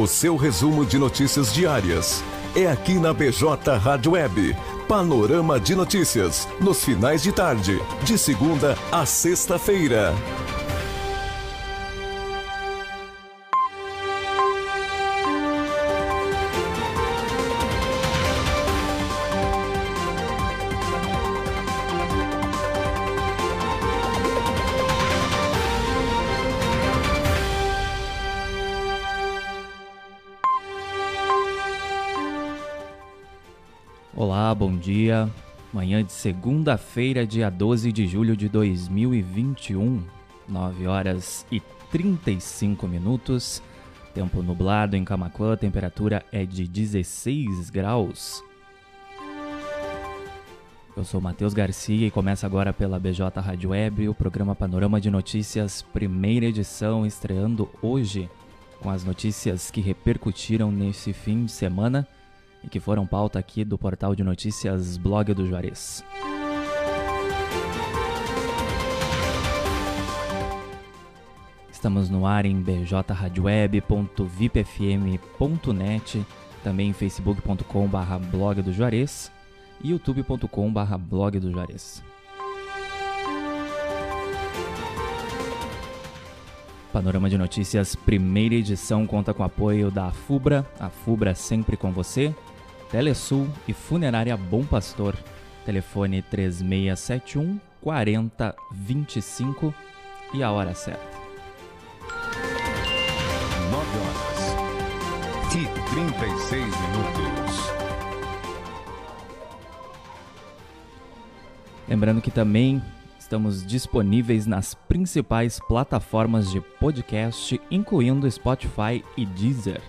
O seu resumo de notícias diárias é aqui na BJ Rádio Web. Panorama de notícias, nos finais de tarde, de segunda a sexta-feira. Olá, bom dia. Manhã de segunda-feira, dia 12 de julho de 2021, 9 horas e 35 minutos. Tempo nublado em Camacuã, temperatura é de 16 graus. Eu sou Matheus Garcia e começa agora pela BJ Rádio Web o programa Panorama de Notícias, primeira edição, estreando hoje com as notícias que repercutiram nesse fim de semana e que foram pauta aqui do portal de notícias Blog do Juarez. Estamos no ar em bjradioweb.vipfm.net, também em facebook.com.br blog do Juarez e youtube.com.br blog do Juarez. Panorama de Notícias, primeira edição, conta com apoio da FUBRA, a FUBRA sempre com você, Telesul e Funerária Bom Pastor. Telefone 3671 4025 e a hora certa. 9 horas e 36 minutos. Lembrando que também estamos disponíveis nas principais plataformas de podcast, incluindo Spotify e Deezer.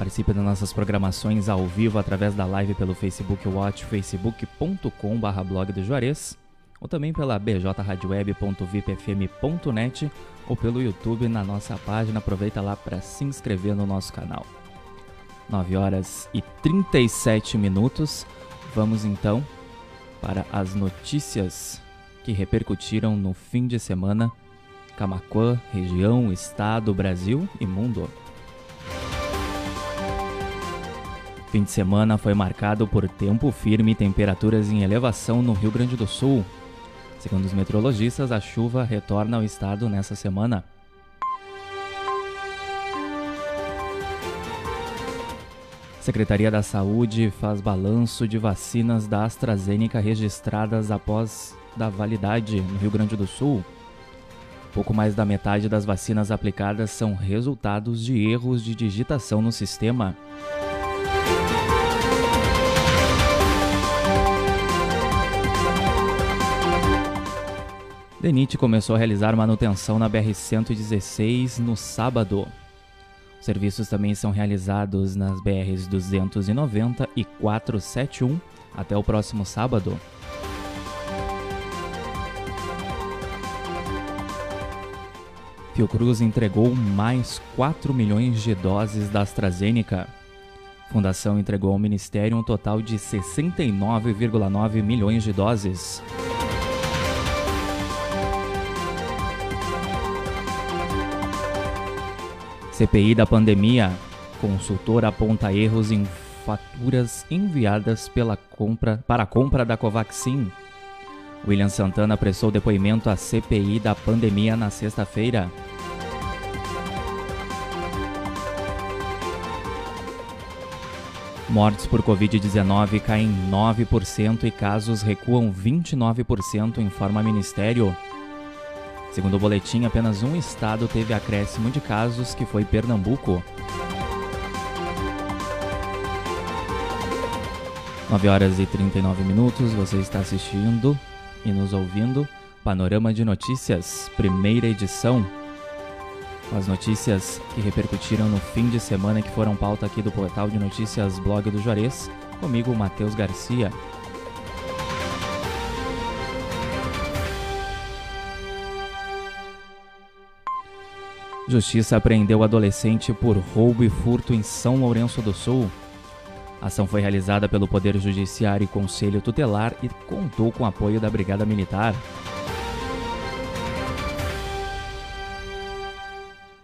Participe das nossas programações ao vivo através da live pelo Facebook Watch, facebook.com.br blog do Juarez, ou também pela bjradioweb.vipfm.net ou pelo YouTube na nossa página. Aproveita lá para se inscrever no nosso canal. 9 horas e 37 minutos. Vamos então para as notícias que repercutiram no fim de semana. Camacuã, região, estado, Brasil e mundo. Fim de semana foi marcado por tempo firme e temperaturas em elevação no Rio Grande do Sul. Segundo os meteorologistas, a chuva retorna ao estado nessa semana. Secretaria da Saúde faz balanço de vacinas da AstraZeneca registradas após da validade no Rio Grande do Sul. Pouco mais da metade das vacinas aplicadas são resultados de erros de digitação no sistema. DENIT começou a realizar manutenção na BR-116 no sábado. Os serviços também são realizados nas BRs 290 e 471 até o próximo sábado. Fiocruz entregou mais 4 milhões de doses da AstraZeneca. A fundação entregou ao Ministério um total de 69,9 milhões de doses. CPI da pandemia. Consultor aponta erros em faturas enviadas pela compra, para a compra da Covaxin. William Santana prestou depoimento à CPI da pandemia na sexta-feira. Mortes por Covid-19 caem 9% e casos recuam 29%, informa Ministério. Segundo o boletim, apenas um estado teve acréscimo de casos, que foi Pernambuco. 9 horas e 39 minutos, você está assistindo e nos ouvindo Panorama de Notícias, primeira edição. As notícias que repercutiram no fim de semana que foram pauta aqui do portal de notícias Blog do Juarez, comigo, Matheus Garcia. Justiça apreendeu adolescente por roubo e furto em São Lourenço do Sul. A ação foi realizada pelo Poder Judiciário e Conselho Tutelar e contou com o apoio da Brigada Militar.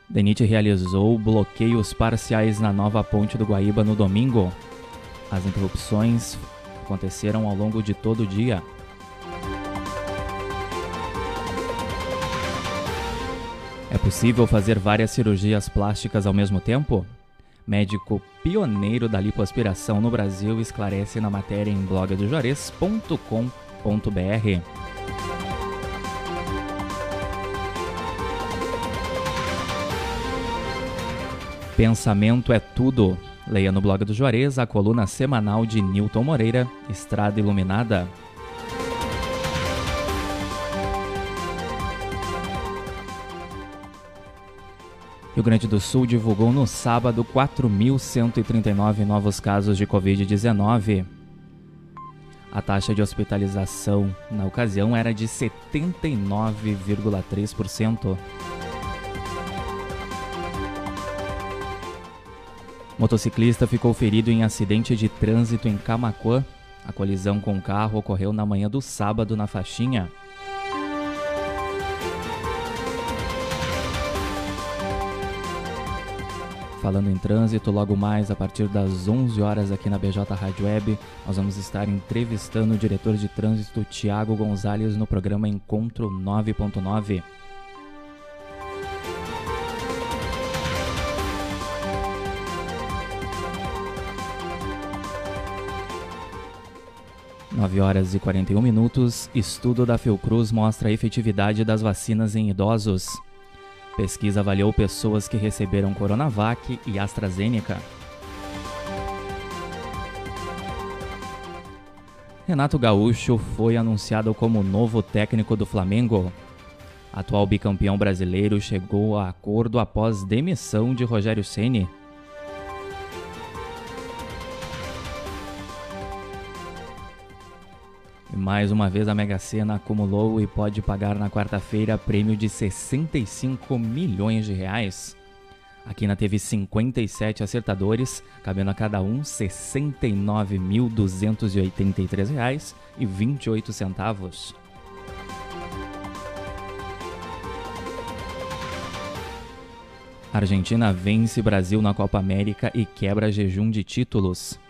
DENIT realizou bloqueios parciais na nova ponte do Guaíba no domingo. As interrupções aconteceram ao longo de todo o dia. É possível fazer várias cirurgias plásticas ao mesmo tempo? Médico pioneiro da lipoaspiração no Brasil esclarece na matéria em blogdojores.com.br. Pensamento é tudo. Leia no blog do Juarez a coluna semanal de Newton Moreira, Estrada Iluminada. Rio Grande do Sul divulgou no sábado 4.139 novos casos de Covid-19. A taxa de hospitalização na ocasião era de 79,3%. Motociclista ficou ferido em acidente de trânsito em Camacuã. A colisão com o carro ocorreu na manhã do sábado na faixinha. Falando em trânsito, logo mais a partir das 11 horas aqui na BJ Rádio Web, nós vamos estar entrevistando o diretor de trânsito Tiago Gonzalez no programa Encontro 9.9. 9 horas e 41 minutos. Estudo da Fiocruz mostra a efetividade das vacinas em idosos. Pesquisa avaliou pessoas que receberam Coronavac e AstraZeneca. Renato Gaúcho foi anunciado como novo técnico do Flamengo. Atual bicampeão brasileiro chegou a acordo após demissão de Rogério Ceni. Mais uma vez a Mega Sena acumulou e pode pagar na quarta-feira prêmio de 65 milhões de reais. A Quina teve 57 acertadores, cabendo a cada um R$ 69.283,28. Argentina vence Brasil na Copa América e quebra jejum de títulos.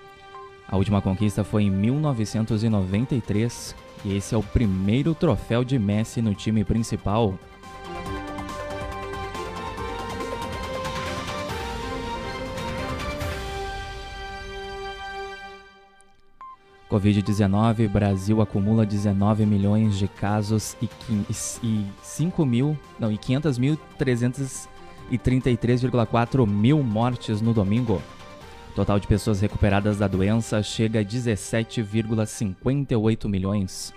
A última conquista foi em 1993 e esse é o primeiro troféu de Messi no time principal. Covid-19, Brasil acumula 19 milhões de casos e, e 5 mil, não, e 500.333,4 mil mortes no domingo. Total de pessoas recuperadas da doença chega a 17,58 milhões.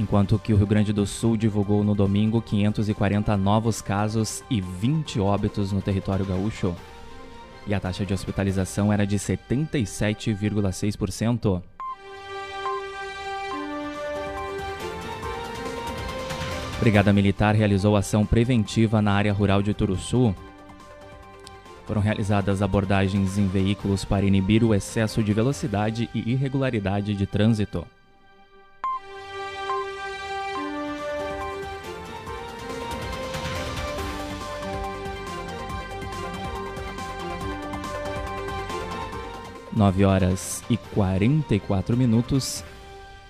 Enquanto que o Rio Grande do Sul divulgou no domingo 540 novos casos e 20 óbitos no território gaúcho. E a taxa de hospitalização era de 77,6%. Brigada Militar realizou ação preventiva na área rural de Turuçu. Foram realizadas abordagens em veículos para inibir o excesso de velocidade e irregularidade de trânsito. Nove horas e quarenta e quatro minutos.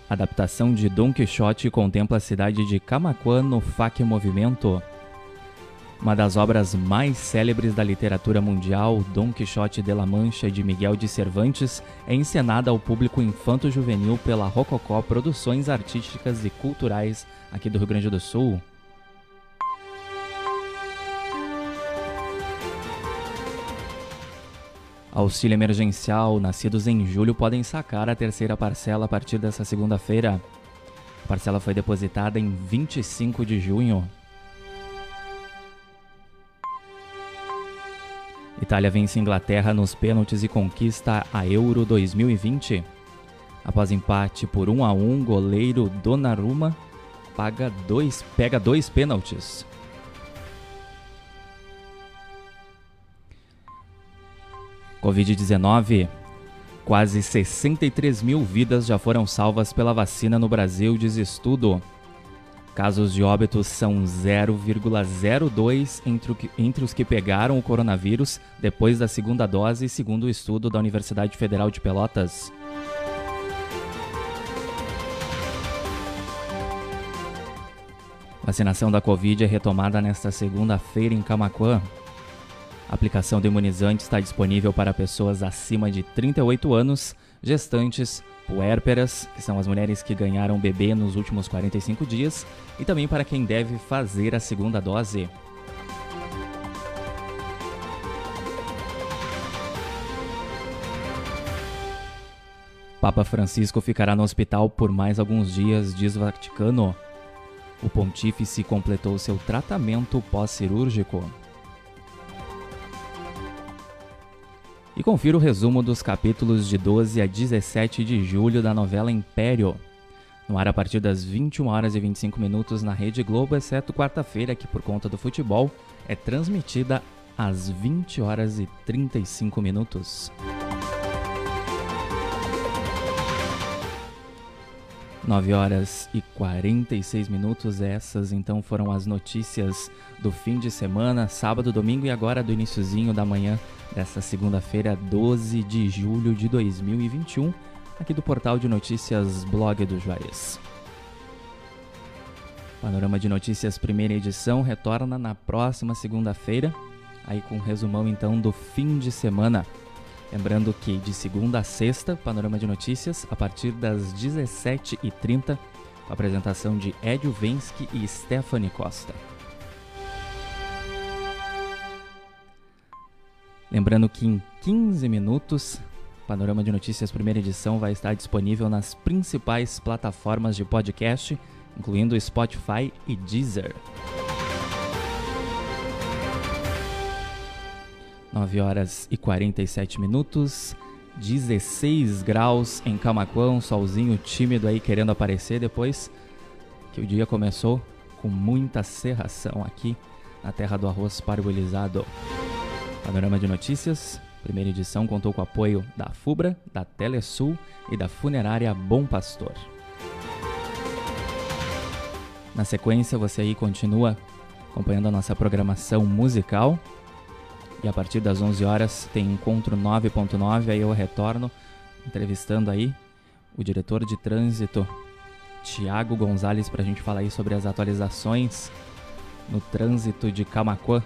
A adaptação de Don Quixote contempla a cidade de Camacuã no FAC Movimento. Uma das obras mais célebres da literatura mundial, Don Quixote de la Mancha de Miguel de Cervantes, é encenada ao público infanto-juvenil pela Rococó Produções Artísticas e Culturais aqui do Rio Grande do Sul. Auxílio emergencial, nascidos em julho podem sacar a terceira parcela a partir dessa segunda-feira. A parcela foi depositada em 25 de junho. Itália vence Inglaterra nos pênaltis e conquista a Euro 2020. Após empate por 1 a 1, goleiro Donnarumma paga dois, pega dois pênaltis. Covid-19. Quase 63 mil vidas já foram salvas pela vacina no Brasil, diz estudo. casos de óbitos são 0,02 entre, entre, os que pegaram o coronavírus depois da segunda dose, segundo o estudo da Universidade Federal de Pelotas. Vacinação da Covid é retomada nesta segunda-feira em Camacuã. A aplicação do imunizante está disponível para pessoas acima de 38 anos, gestantes, puérperas, que são as mulheres que ganharam bebê nos últimos 45 dias, e também para quem deve fazer a segunda dose. Papa Francisco ficará no hospital por mais alguns dias, diz o Vaticano. O pontífice completou seu tratamento pós-cirúrgico. E confira o resumo dos capítulos de 12 a 17 de julho da novela Império. No ar a partir das 21 horas e 25 minutos na Rede Globo, exceto quarta-feira, que por conta do futebol é transmitida às 20 horas e 35 minutos. 9 horas e 46 minutos. Essas então foram as notícias do fim de semana, sábado, domingo e agora do iníciozinho da manhã dessa segunda-feira, 12 de julho de 2021, aqui do portal de notícias Blog do Juarez. Panorama de Notícias primeira edição retorna na próxima segunda-feira, aí com um resumão então do fim de semana. Lembrando que de segunda a sexta, Panorama de Notícias, a partir das 17h30, com a apresentação de Edio Vensky e Stephanie Costa. Lembrando que em 15 minutos, Panorama de Notícias primeira edição vai estar disponível nas principais plataformas de podcast, incluindo Spotify e Deezer. 9 horas e 47 minutos, 16 graus em Camacuã, um solzinho tímido aí querendo aparecer depois que o dia começou com muita serração aqui na terra do arroz parbolizado. Panorama de Notícias, primeira edição contou com o apoio da FUBRA, da Telesul e da Funerária Bom Pastor. Na sequência, você aí continua acompanhando a nossa programação musical e a partir das 11 horas tem encontro 9.9, aí eu retorno entrevistando aí o diretor de trânsito Tiago Gonzalez para a gente falar aí sobre as atualizações no trânsito de Camacuã.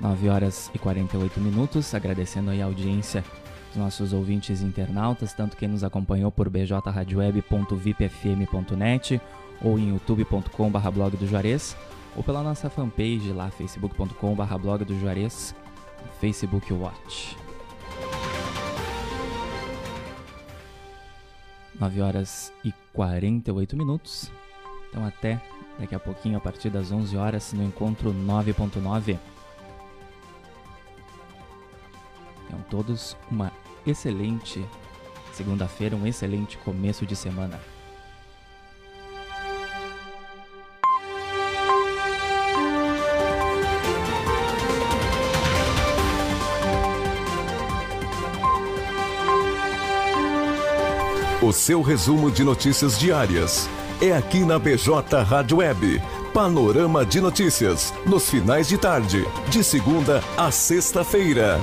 9 horas e 48 minutos, agradecendo aí a audiência dos nossos ouvintes internautas, tanto quem nos acompanhou por bjradioweb.vipfm.net ou em youtube.com/blog do Juarez ou pela nossa fanpage lá, facebook.com.br blog do Juarez, Facebook Watch. 9 horas e 48 minutos. Então até daqui a pouquinho, a partir das 11 horas, no encontro 9.9. Tenham todos uma excelente segunda-feira, um excelente começo de semana. O seu resumo de notícias diárias é aqui na BJ Rádio Web. Panorama de notícias nos finais de tarde, de segunda a sexta-feira.